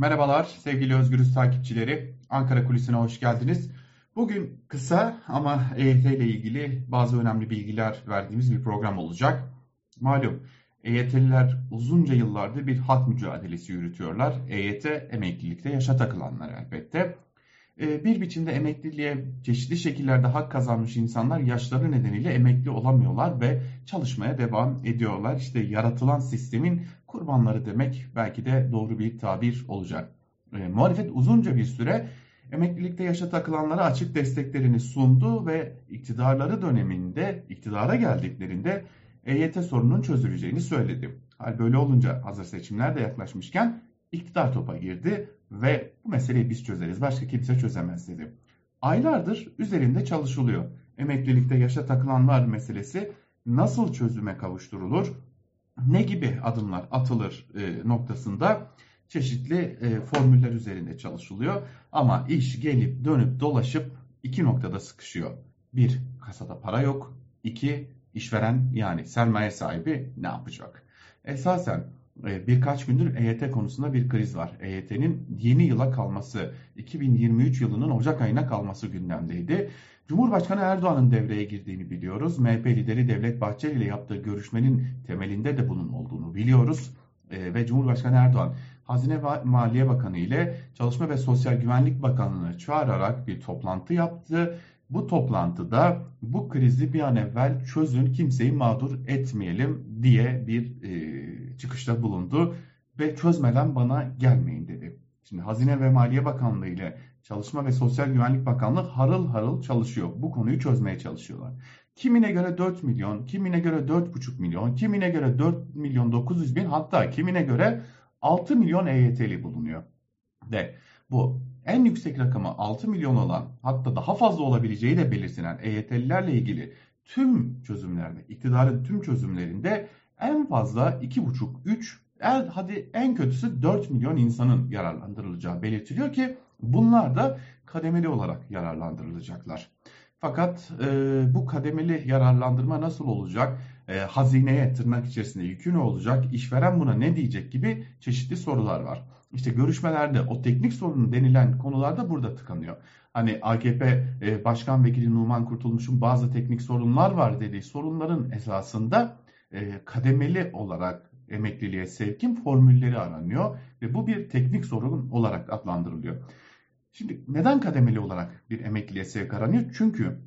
Merhabalar sevgili Özgürüz takipçileri. Ankara Kulisi'ne hoş geldiniz. Bugün kısa ama EYT ile ilgili bazı önemli bilgiler verdiğimiz bir program olacak. Malum EYT'liler uzunca yıllardır bir hak mücadelesi yürütüyorlar. EYT emeklilikte yaşa takılanlar elbette. Ee, bir biçimde emekliliğe çeşitli şekillerde hak kazanmış insanlar yaşları nedeniyle emekli olamıyorlar ve çalışmaya devam ediyorlar. İşte yaratılan sistemin kurbanları demek belki de doğru bir tabir olacak. E, muhalefet uzunca bir süre emeklilikte yaşa takılanlara açık desteklerini sundu ve iktidarları döneminde iktidara geldiklerinde EYT sorunun çözüleceğini söyledi. Hal böyle olunca hazır seçimler de yaklaşmışken iktidar topa girdi ve bu meseleyi biz çözeriz başka kimse çözemez dedi. Aylardır üzerinde çalışılıyor. Emeklilikte yaşa takılanlar meselesi nasıl çözüme kavuşturulur? Ne gibi adımlar atılır e, noktasında çeşitli e, formüller üzerinde çalışılıyor. Ama iş gelip dönüp dolaşıp iki noktada sıkışıyor. Bir, kasada para yok. İki, işveren yani sermaye sahibi ne yapacak? Esasen birkaç gündür EYT konusunda bir kriz var. EYT'nin yeni yıla kalması, 2023 yılının Ocak ayına kalması gündemdeydi. Cumhurbaşkanı Erdoğan'ın devreye girdiğini biliyoruz. MHP lideri Devlet Bahçeli ile yaptığı görüşmenin temelinde de bunun olduğunu biliyoruz. E, ve Cumhurbaşkanı Erdoğan Hazine ve Maliye Bakanı ile Çalışma ve Sosyal Güvenlik Bakanlığı'nı çağırarak bir toplantı yaptı. Bu toplantıda bu krizi bir an evvel çözün kimseyi mağdur etmeyelim diye bir e, çıkışta bulundu ve çözmeden bana gelmeyin dedi. Şimdi Hazine ve Maliye Bakanlığı ile Çalışma ve Sosyal Güvenlik Bakanlığı harıl harıl çalışıyor. Bu konuyu çözmeye çalışıyorlar. Kimine göre 4 milyon, kimine göre 4,5 milyon, kimine göre 4 milyon 900 bin hatta kimine göre 6 milyon EYT'li bulunuyor. De bu en yüksek rakamı 6 milyon olan hatta daha fazla olabileceği de belirtilen EYT'lilerle ilgili tüm çözümlerde, iktidarın tüm çözümlerinde en fazla 2,5-3 en, hadi en kötüsü 4 milyon insanın yararlandırılacağı belirtiliyor ki bunlar da kademeli olarak yararlandırılacaklar. Fakat e, bu kademeli yararlandırma nasıl olacak? E, hazineye tırnak içerisinde yükü ne olacak? İşveren buna ne diyecek gibi çeşitli sorular var. İşte görüşmelerde o teknik sorun denilen konularda burada tıkanıyor. Hani AKP e, Başkan Vekili Numan Kurtulmuş'un bazı teknik sorunlar var dediği sorunların esasında e, kademeli olarak emekliliğe sevkin formülleri aranıyor ve bu bir teknik sorun olarak adlandırılıyor. Şimdi neden kademeli olarak bir emekliliğe sevk aranıyor? Çünkü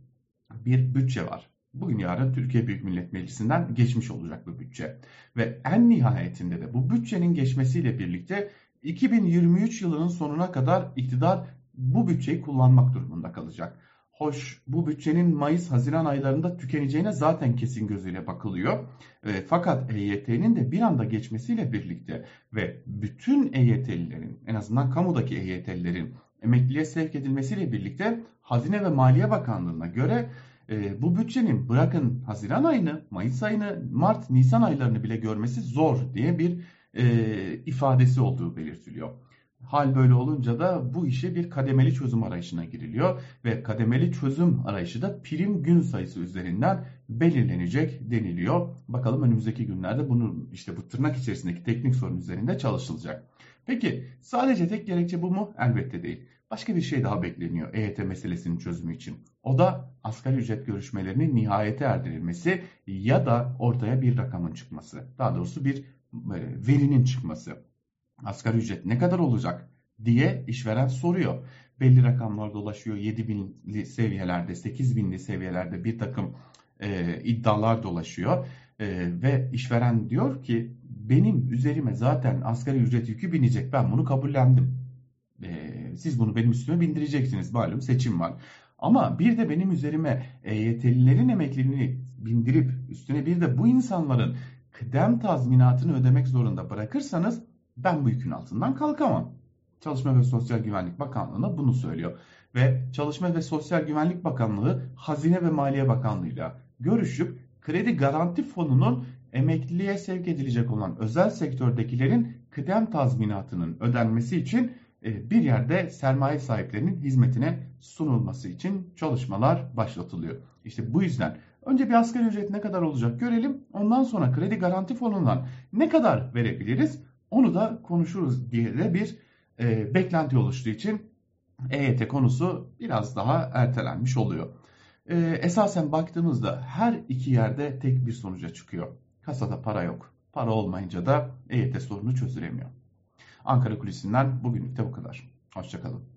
bir bütçe var. Bugün yarın Türkiye Büyük Millet Meclisi'nden geçmiş olacak bu bütçe. Ve en nihayetinde de bu bütçenin geçmesiyle birlikte 2023 yılının sonuna kadar iktidar bu bütçeyi kullanmak durumunda kalacak. Hoş bu bütçenin Mayıs-Haziran aylarında tükeneceğine zaten kesin gözüyle bakılıyor. E, fakat EYT'nin de bir anda geçmesiyle birlikte ve bütün EYT'lilerin en azından kamudaki EYT'lilerin emekliliğe sevk edilmesiyle birlikte Hazine ve Maliye Bakanlığı'na göre e, bu bütçenin bırakın Haziran ayını, Mayıs ayını, Mart, Nisan aylarını bile görmesi zor diye bir e, ifadesi olduğu belirtiliyor. Hal böyle olunca da bu işe bir kademeli çözüm arayışına giriliyor ve kademeli çözüm arayışı da prim gün sayısı üzerinden belirlenecek deniliyor. Bakalım önümüzdeki günlerde bunu işte bu tırnak içerisindeki teknik sorun üzerinde çalışılacak. Peki sadece tek gerekçe bu mu? Elbette değil. Başka bir şey daha bekleniyor EYT meselesinin çözümü için. O da asgari ücret görüşmelerinin nihayete erdirilmesi ya da ortaya bir rakamın çıkması. Daha doğrusu bir e, verinin çıkması. Asgari ücret ne kadar olacak diye işveren soruyor. Belli rakamlar dolaşıyor. 7 binli seviyelerde, 8 binli seviyelerde bir takım e, iddialar dolaşıyor. E, ve işveren diyor ki benim üzerime zaten asgari ücret yükü binecek. Ben bunu kabullendim. E, siz bunu benim üstüme bindireceksiniz. Malum seçim var. Ama bir de benim üzerime EYT'lilerin emekliliğini bindirip üstüne bir de bu insanların kıdem tazminatını ödemek zorunda bırakırsanız ben bu yükün altından kalkamam. Çalışma ve Sosyal Güvenlik Bakanlığı'na bunu söylüyor. Ve Çalışma ve Sosyal Güvenlik Bakanlığı Hazine ve Maliye Bakanlığı'yla görüşüp kredi garanti fonunun emekliliğe sevk edilecek olan özel sektördekilerin kıdem tazminatının ödenmesi için bir yerde sermaye sahiplerinin hizmetine sunulması için çalışmalar başlatılıyor. İşte bu yüzden önce bir asgari ücret ne kadar olacak görelim. Ondan sonra kredi garanti fonundan ne kadar verebiliriz onu da konuşuruz diye de bir e, beklenti oluştuğu için EYT konusu biraz daha ertelenmiş oluyor. E, esasen baktığımızda her iki yerde tek bir sonuca çıkıyor. Kasada para yok. Para olmayınca da EYT sorunu çözülemiyor. Ankara Kulisi'nden bugünlük de bu kadar. Hoşçakalın.